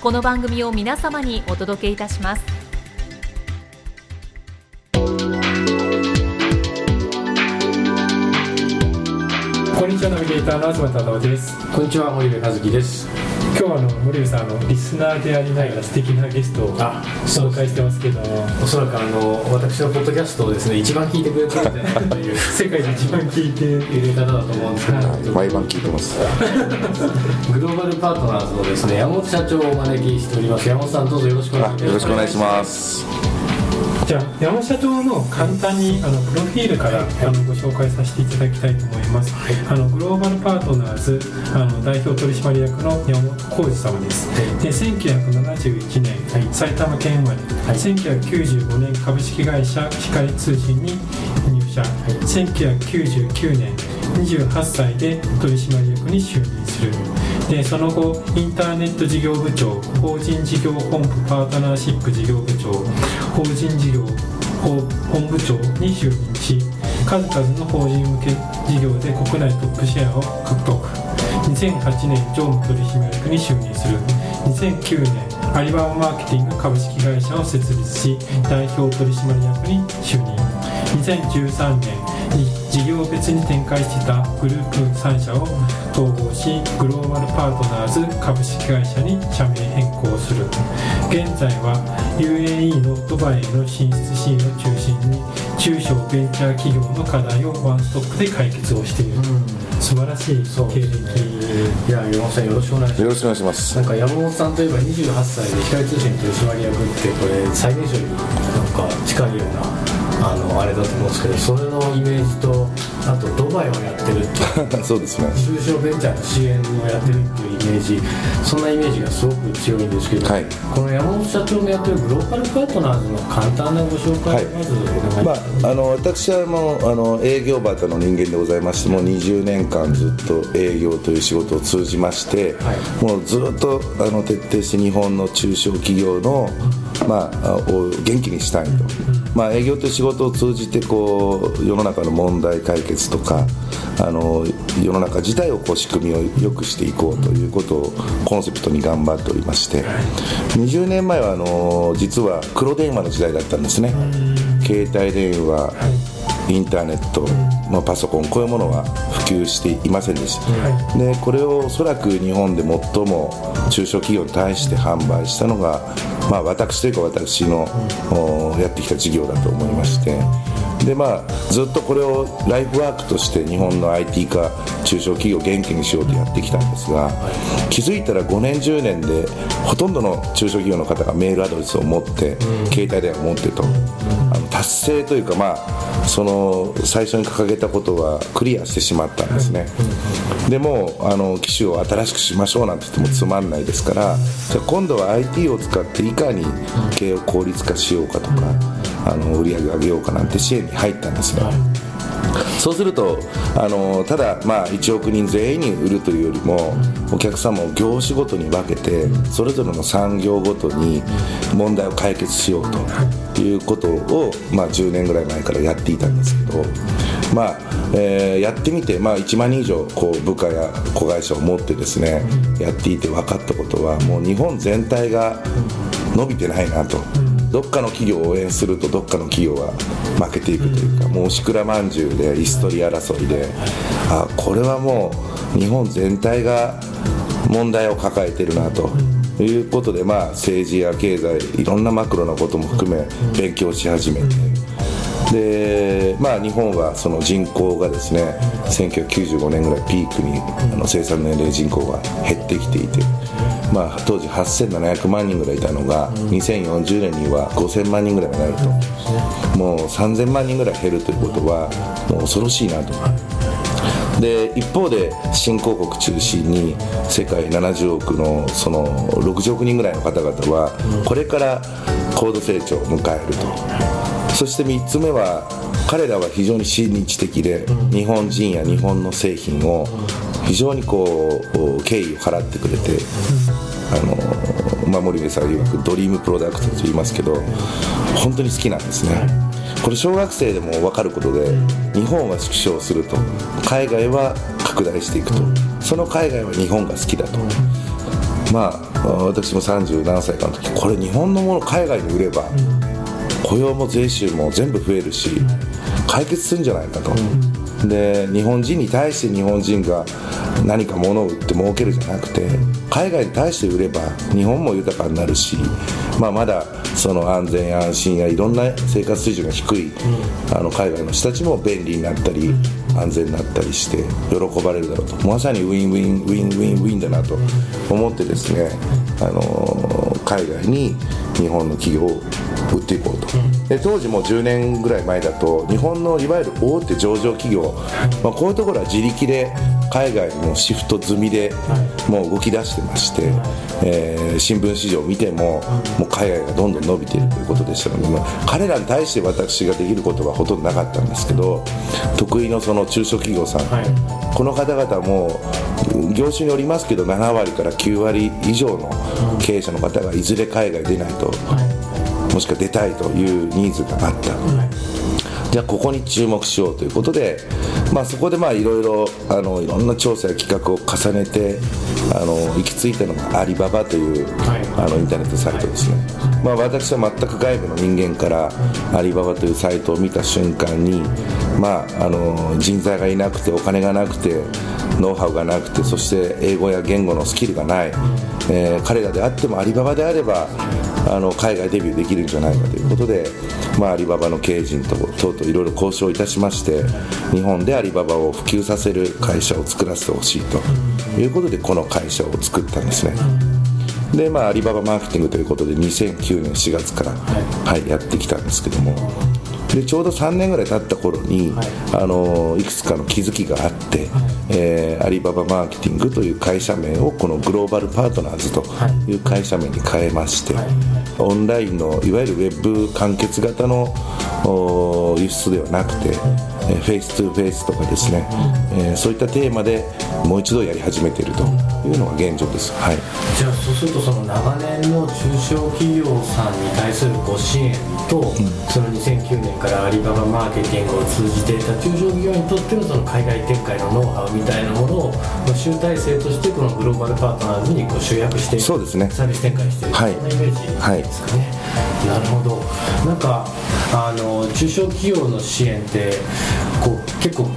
この番組を皆様にお届けいたします。こんにちはナビゲーターの東忠夫です。こんにちは森部和樹です今日はあの森部さんあのリスナーでありながら素敵なゲストをあ紹介してますけどもおそらくあの私のポッドキャストをですね一番聞いてくれてるんじゃないかという 世界で一番聞いていう方だと思うんですけど、毎晩聞いてます。グローバルパートナーズのですね山本社長をお招きしております山本さんどうぞよろしくお願いしますよろしくお願いします。じゃあ山本社長の簡単にあのプロフィールからあのご紹介させていただきたいと思います、あのグローバルパートナーズあの代表取締役の山本浩二様です、で1971年、埼玉県生まれ、1995年株式会社光通信に入社、1999年28歳で取締役に就任するでその後インターネット事業部長法人事業本部パートナーシップ事業部長法人事業本部長に就任し数々の法人向け事業で国内トップシェアを獲得。2008年常務取締役に就任する。2009年アリババマーケティング株式会社を設立し代表取締役に就任。2013年に事業別に展開してたグループ3社を統合しグローバルパートナーズ株式会社に社名変更する。現在は UAE のドバイへの進出シーンを中心に中小ベンチャー企業の課題をワンストップで解決をしている、素晴らしい経歴。いや山本さんよろしくお願いします。よろしくお願いします。なんか山本さんといえば28歳で光通信取締役ってこれ最年少になんか近いようなあのあれだと思うんですけどそれのイメージとあとドバイをやってるっていう。そうですね。中小ベンチャーの支援をやってるっていうイメージ。そんなイメージがすごく強いんですけど、はい。この山本社長のやってるグローバルパートナーズの簡単なご紹介をまずお願いしまます、あ、あの私はもうあの営業バタの人間でございましてもう20年間ずっと営業という仕事を通じまして、はい。もうずっとあの徹底して日本の中小企業の、まあ、を元気にしたいと、まあ、営業という仕事を通じてこう世の中の問題解決とかあの世の中自体をこう仕組みを良くしていこうということをコンセプトに頑張っておりまして20年前はあの実は黒電話の時代だったんですね。携帯電話インターネット、まあ、パソコンこういうものは普及していませんでした、でこれをおそらく日本で最も中小企業に対して販売したのが、まあ、私というか私の、おやってきた事業だと思いまして。でまあ、ずっとこれをライフワークとして日本の IT 化中小企業を元気にしようとやってきたんですが気づいたら5年10年でほとんどの中小企業の方がメールアドレスを持って、携帯電話を持ってと、あの達成というか、まあ、その最初に掲げたことはクリアしてしまったんですね、でもあの機種を新しくしましょうなんて言ってもつまんないですからじゃ今度は IT を使っていかに経営を効率化しようかとかあの売り上げ上げようかなんて支援に入ったんですね、そうするとあのただ、まあ、1億人全員に売るというよりもお客様を業種ごとに分けてそれぞれの産業ごとに問題を解決しようと。いうことを、まあ、10年ぐらい前からやっていたんですけど、まあえーやってみて、まあ、1万人以上こう部下や子会社を持ってですねやっていて分かったことはもう日本全体が伸びてないなと。どっかの企業を応援するとどっかの企業は負けていくというか、もうしくらまんじゅうで椅子取り争いで、あこれはもう日本全体が問題を抱えてるなとということで、まあ、政治や経済いろんなマクロなことも含め勉強し始めて。でまあ、日本はその人口がですね1995年ぐらいピークにあの生産年齢人口が減ってきていて、まあ、当時8700万人ぐらいいたのが2040年には5000万人ぐらいになると。もう3000万人ぐらい減るということはもう恐ろしいなと。で一方で新興国中心に世界70億のその60億人ぐらいの方々はこれから高度成長を迎えると。そして3つ目は彼らは非常に親日的で日本人や日本の製品を非常にこう敬意を払ってくれてあの、まあ、森部さん曰くドリームプロダクトと言いますけど本当に好きなんですねこれ小学生でも分かることで日本は縮小すると。海外は拡大していくと。その海外は日本が好きだと。まあ私も30何歳かの時これ日本のもの海外に売れば雇用も税収も全部増えるし解決するんじゃないかと。で日本人に対して日本人が何か物を売って儲けるじゃなくて海外に対して売れば日本も豊かになるし、まあ、まだその安全安心やいろんな生活水準が低いあの海外の人たちも便利になったり安全になったりして喜ばれるだろうと。まさにウィンウィンウィンウィンウィンだなと思ってですねあの海外に日本の企業を売っていこうと、で当時も10年ぐらい前だと日本のいわゆる大手上場企業、まあ、こういうところは自力で海外のシフト済みでもう動き出してまして、えー、新聞紙上を見てももう海外がどんどん伸びているということでしたので、まあ、彼らに対して私ができることはほとんどなかったんですけど得意のその中小企業さん、この方々も業種によりますけど7割から9割以上の経営者の方がいずれ海外出ないと、もしくは出たいというニーズがあった。じゃあここに注目しようということで、まあ、そこでまあいろいろあのいろんな調査や企画を重ねてあの行き着いたのがアリババという、あのインターネットサイトですね、まあ、私は全く外部の人間からアリババというサイトを見た瞬間に、まあ、あの人材がいなくてお金がなくてノウハウがなくてそして英語や言語のスキルがない、えー、彼らであってもアリババであればあの海外デビューできるんじゃないかということで、まあ、アリババの経営陣と等々いろいろ交渉いたしまして日本でアリババを普及させる会社を作らせてほしいということでこの会社を作ったんですね。でまあ、アリババマーケティングということで2009年4月から、はい、やってきたんですけども。でちょうど3年ぐらい経った頃に、はい、あのいくつかの気づきがあって、はい、えー、アリババマーケティングという会社名をこのグローバルパートナーズという会社名に変えまして、はい、オンラインのいわゆるウェブ完結型の輸出ではなくて、えフェイス2フェイスとかですね、えー、そういったテーマでもう一度やり始めているというのが現状です、はい、じゃあそうするとその長年の中小企業さんに対するご支援と、うん、その2009年からアリババマーケティングを通じていた中小企業にとってのその海外展開のノウハウみたいなものを集大成としてこのグローバルパートナーズにこう集約してそうですね。サービス展開している、はい、そんなイメージですかね、はい、なるほど。なんかあの中小企業の支援ってこう結構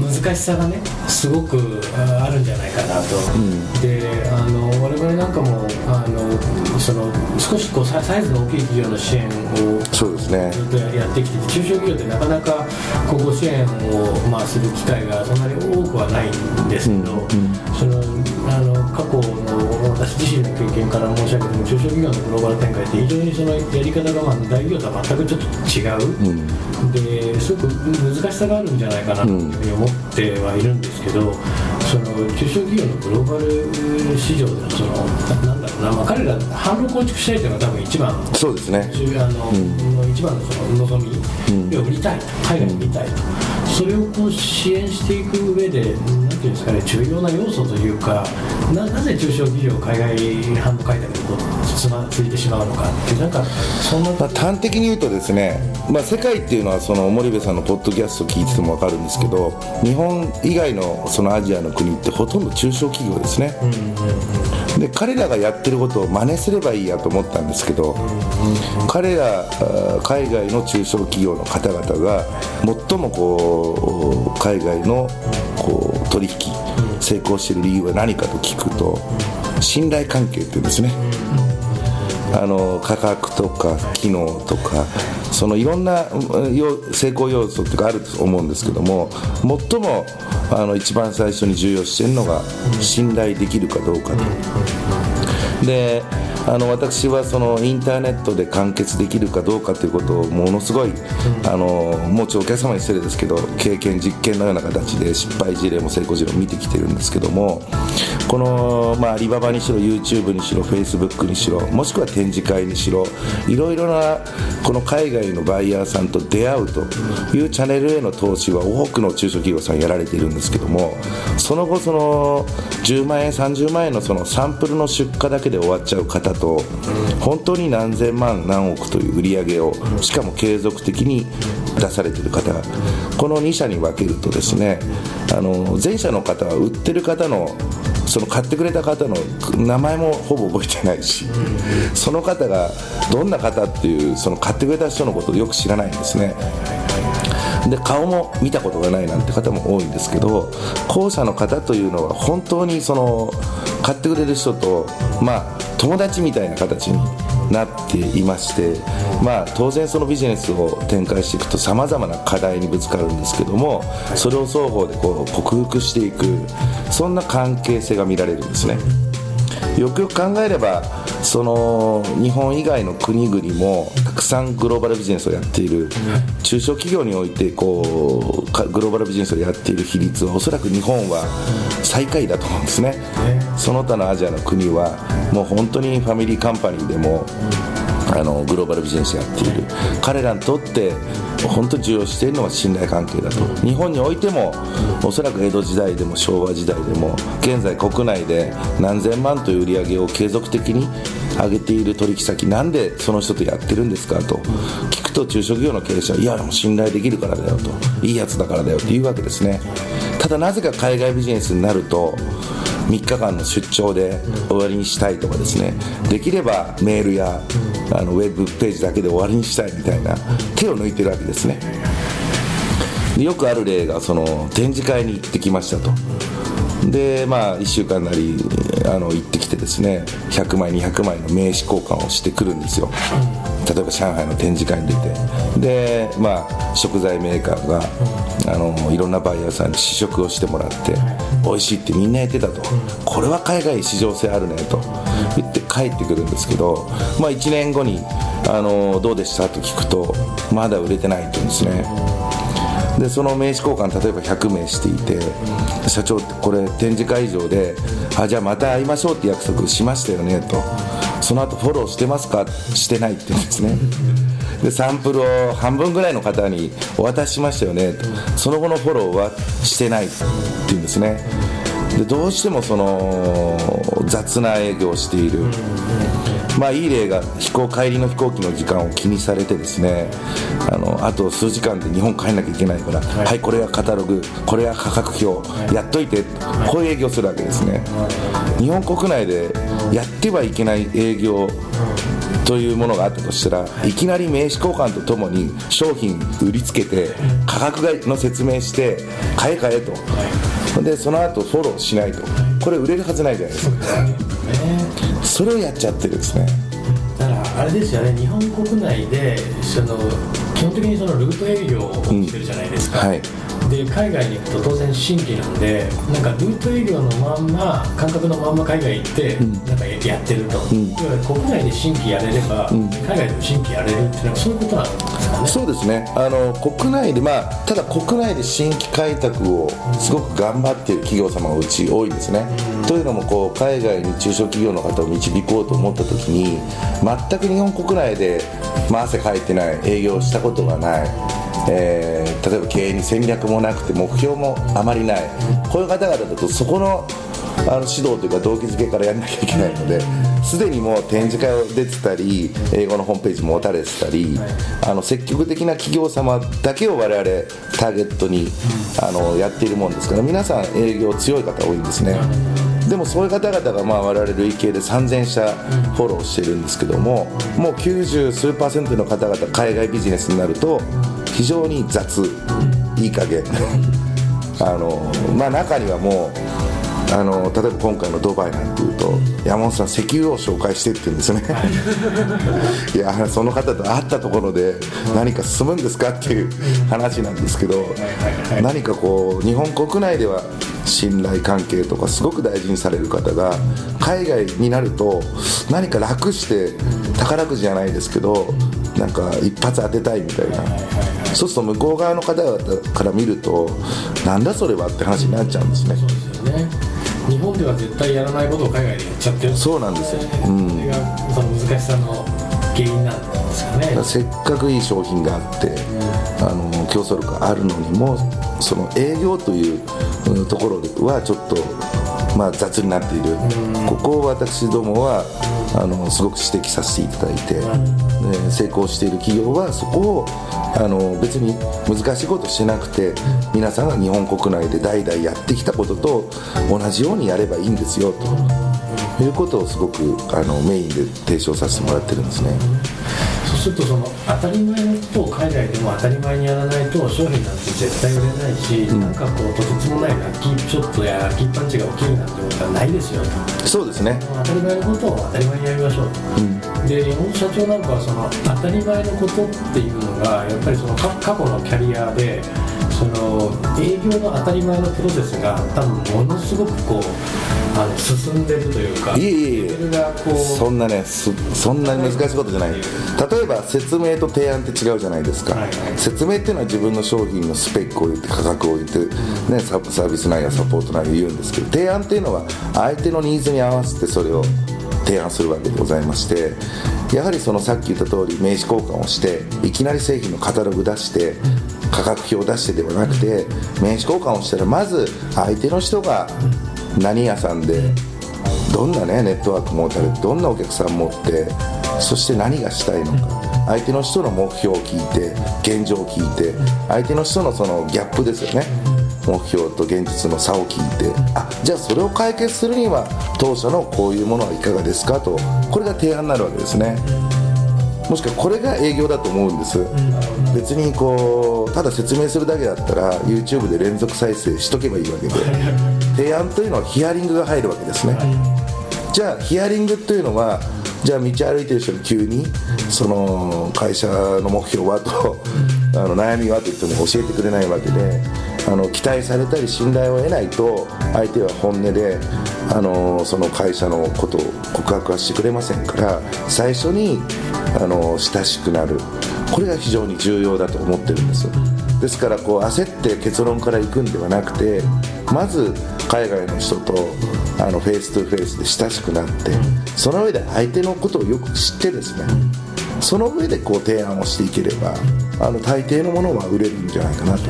難しさがねすごくあるんじゃないかなと、うん、であの我々なんかもあのその少しこうサイズの大きい企業の支援をそうですね。ずっとやってきて中小企業ってなかなかこうご支援を、まあ、する機会がそんなに多くはないんですけど、うんうん、そのあの過去の私自身の経験から申し上げても中小企業のグローバル展開って非常にそのやり方がまあ大企業とは全くちょっと違う、ですごく難しさがあるんじゃないかなというふうに思ってはいるんですけど、その中小企業のグローバル市場でのそのなんだろうな、まあ、彼ら販路構築したいというのが多分一番のそうですね。あの、うん、一番のその望み、うん、要は売りたいと海外に売りたいと、それをこう支援していく上でなんていうんですかね重要な要素というかななぜ中小企業海外販路開拓にこうつまついてしまうのかってなんかそんな、まあ、端的に言うとですね、まあ、世界っていうのはその森部さんのポッドキャスト聞いてても分かるんですけど日本以外のそのアジアの国ってほとんど中小企業ですね、で彼らがやってることを真似すればいいやと思ったんですけど、彼ら海外の中小企業の方々が最もこう海外のこう取引成功している理由は何かと聞くと信頼関係っていうんですね、あの価格とか機能とかそのいろんな成功要素とかあると思うんですけども最もあの一番最初に重要視してるのが信頼できるかどうかと。であの私はそのインターネットで完結できるかどうかということをものすごい、あのもうちょお客様に失礼ですけど経験実験のような形で失敗事例も成功事例も見てきてるんですけどもこの、まあ、アリババにしろ YouTube にしろ Facebook にしろもしくは展示会にしろいろいろなこの海外のバイヤーさんと出会うというチャンネルへの投資は多くの中小企業さんやられているんですけどもその後その10万円30万円のそのサンプルの出荷だけで終わっちゃう方と本当に何千万何億という売り上げをしかも継続的に出されている方この2社に分けるとですねあの前者の方は売ってる方のその買ってくれた方の名前もほぼ覚えてないし、その方がどんな方っていうその買ってくれた人のことをよく知らないんですね。で顔も見たことがないなんて方も多いんですけど後者の方というのは本当にその買ってくれる人とまあ友達みたいな形になっていまして、まあ、当然そのビジネスを展開していくとさまざまな課題にぶつかるんですけどもそれを双方でこう克服していくそんな関係性が見られるんですね。よくよく考えればその日本以外の国々もたくさんグローバルビジネスをやっている。中小企業においてこうグローバルビジネスをやっている比率はおそらく日本は最下位だと思うんですね。その他のアジアの国はもう本当にファミリーカンパニーでもあのグローバルビジネスやっている。彼らにとって本当に重要しているのは信頼関係だと。日本においてもおそらく江戸時代でも昭和時代でも現在国内で何千万という売り上げを継続的に上げている取引先なんでその人とやってるんですかと。聞くと中小企業の経営者はいやでも信頼できるからだよと。いいやつだからだよって言うわけですね。ただなぜか海外ビジネスになると3日間の出張で終わりにしたいとかですね。できればメールやあのウェブページだけで終わりにしたいみたいな手を抜いてるわけですね。よくある例がその展示会に行ってきましたと。でまあ1週間なりあの行ってきてですね100枚200枚の名刺交換をしてくるんですよ。例えば上海の展示会に出てでまあ食材メーカーがあのいろんなバイヤーさんに試食をしてもらって美味しいってみんな言ってたと。これは海外市場性あるねと。言って帰ってくるんですけどまあ1年後にあのどうでしたと聞くとまだ売れてないって言うんですね。でその名刺交換例えば100名していて社長これ展示会場であじゃあまた会いましょうって約束しましたよねと。その後フォローしてますか？してないって言うんですねでサンプルを半分ぐらいの方にお渡ししましたよね。とその後のフォローはしてないって言うんですね。でどうしてもその雑な営業をしている。まあいい例が飛行帰りの飛行機の時間を気にされてですね。あのあと数時間で日本帰んなきゃいけないから、はい、はい、これはカタログこれは価格表やっといてこういう営業するわけですね。日本国内でやってはいけない営業というものがあったとしたらいきなり名刺交換とともに商品売りつけて価格の説明して買え買えと。でその後フォローしないと。これ売れるはずないじゃないですか。それをやっちゃってるんですね。だからあれですよね。日本国内でその基本的にそのルート営業をしてるじゃないですか、うん。はいで海外に行くと当然新規なんでなんかルート営業のまんま感覚のまんま海外行って、うん、なんかやってると、うん、国内で新規やれれば、うん、海外でも新規やれるっていうのはそういうことなんですかね。そうですね。あの国内でまあただ国内で新規開拓をすごく頑張っている企業様がうち多いんですね、というのもこう海外に中小企業の方を導こうと思った時に全く日本国内で、まあ、汗かいてない営業したことがないえー、例えば経営に戦略もなくて目標もあまりない。こういう方々だとそこのあの指導というか動機づけからやらなきゃいけないのですでにもう展示会を出てたり英語のホームページ持たれてたりあの積極的な企業様だけを我々ターゲットにあのやっているもんですから皆さん営業強い方多いんですね。でもそういう方々がまあ我々累計で3000社フォローしてるんですけどももう90数パーセントの方々海外ビジネスになると非常に雑。いい加減。あのまあ中にはもうあの例えば今回のドバイなんていうと山本さん石油を紹介してって言うんですよねい。やその方と会ったところで何か進むんですかっていう話なんですけど何かこう日本国内では信頼関係とかすごく大事にされる方が海外になると何か楽して宝くじじゃないですけどなんか一発当てたいみたいなそうすると向こう側の方々から見るとなんだそれはって話になっちゃうんですね。そうですよね。日本では絶対やらないことを海外でやっちゃってる。そうなんですよ、うん、それがその難しさの原因なんですかね。せっかくいい商品があって、あの競争力があるのにもその営業といううん。ところはちょっと、まあ、雑になっている、ここを私どもはあのすごく指摘させていただいて、で成功している企業はそこをあの別に難しいことしなくて皆さんが日本国内で代々やってきたことと同じようにやればいいんですよということをすごくあのメインで提唱させてもらってるんですね。そうするとその当たり前のことを海外でも当たり前にやらないと商品なんて絶対売れないし、なんかこうとてつもないラッキーショットやラッキーパンチが起きるなんてことはないですよ。とそうですね。当たり前のことを当たり前にやりましょうと、で山本社長なんかはその当たり前のことっていうのがやっぱりその過過去のキャリアでその営業の当たり前のプロセスが多分ものすごくこう進んでるというかいえいえいえ。そんなねすそんなに難しいことじゃない。例えば説明と提案って違うじゃないですか、はいはい。説明っていうのは自分の商品のスペックを言って価格を言って、ね、ササービス内容サポート内容言うんですけど提案っていうのは相手のニーズに合わせてそれを提案するわけでございましてやはりそのさっき言った通り名刺交換をしていきなり製品のカタログ出して価格表を出してではなくて名刺交換をしたらまず相手の人が何屋さんでどんなねネットワーク持たれてどんなお客さん持ってそして何がしたいのか。相手の人の目標を聞いて現状を聞いて相手の人のそのギャップですよね。目標と現実の差を聞いてあじゃあそれを解決するには当社のこういうものはいかがですか？とこれが提案になるわけですね。もしくはこれが営業だと思うんです。別にこうただ説明するだけだったら YouTube で連続再生しとけばいいわけで。提案というのはヒアリングが入るわけですね。じゃあヒアリングというのはじゃあ道歩いてる人に急にその会社の目標はとあの悩みはと言っても教えてくれないわけであの期待されたり信頼を得ないと相手は本音であのその会社のことを告白はしてくれませんから最初にあの親しくなる。これが非常に重要だと思ってるんですですからこう焦って結論から行くんではなくてまず海外の人とあの face to face で親しくなってその上で相手のことをよく知ってですね。その上でこう提案をしていければあの大抵のものは売れるんじゃないかなと。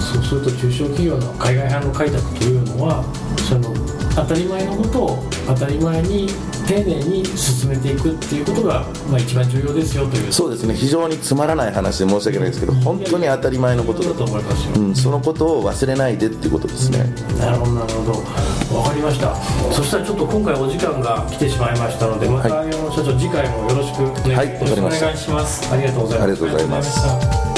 そうすると中小企業の海外派の開拓というのはその当たり前のことを当たり前に丁寧に進めていくっていうことが、まあ、一番重要ですよという。そうですね。非常につまらない話で申し訳ないですけど本当に当たり前のことだだと思いますよ、うん、そのことを忘れないでっていうことですね。なるほどなるほど。わかりました。そしたらちょっと今回お時間が来てしまいましたのでまたは山本社長次回もよろしくお願い,、しました。願いします。ありがとうございます。ありがとうございます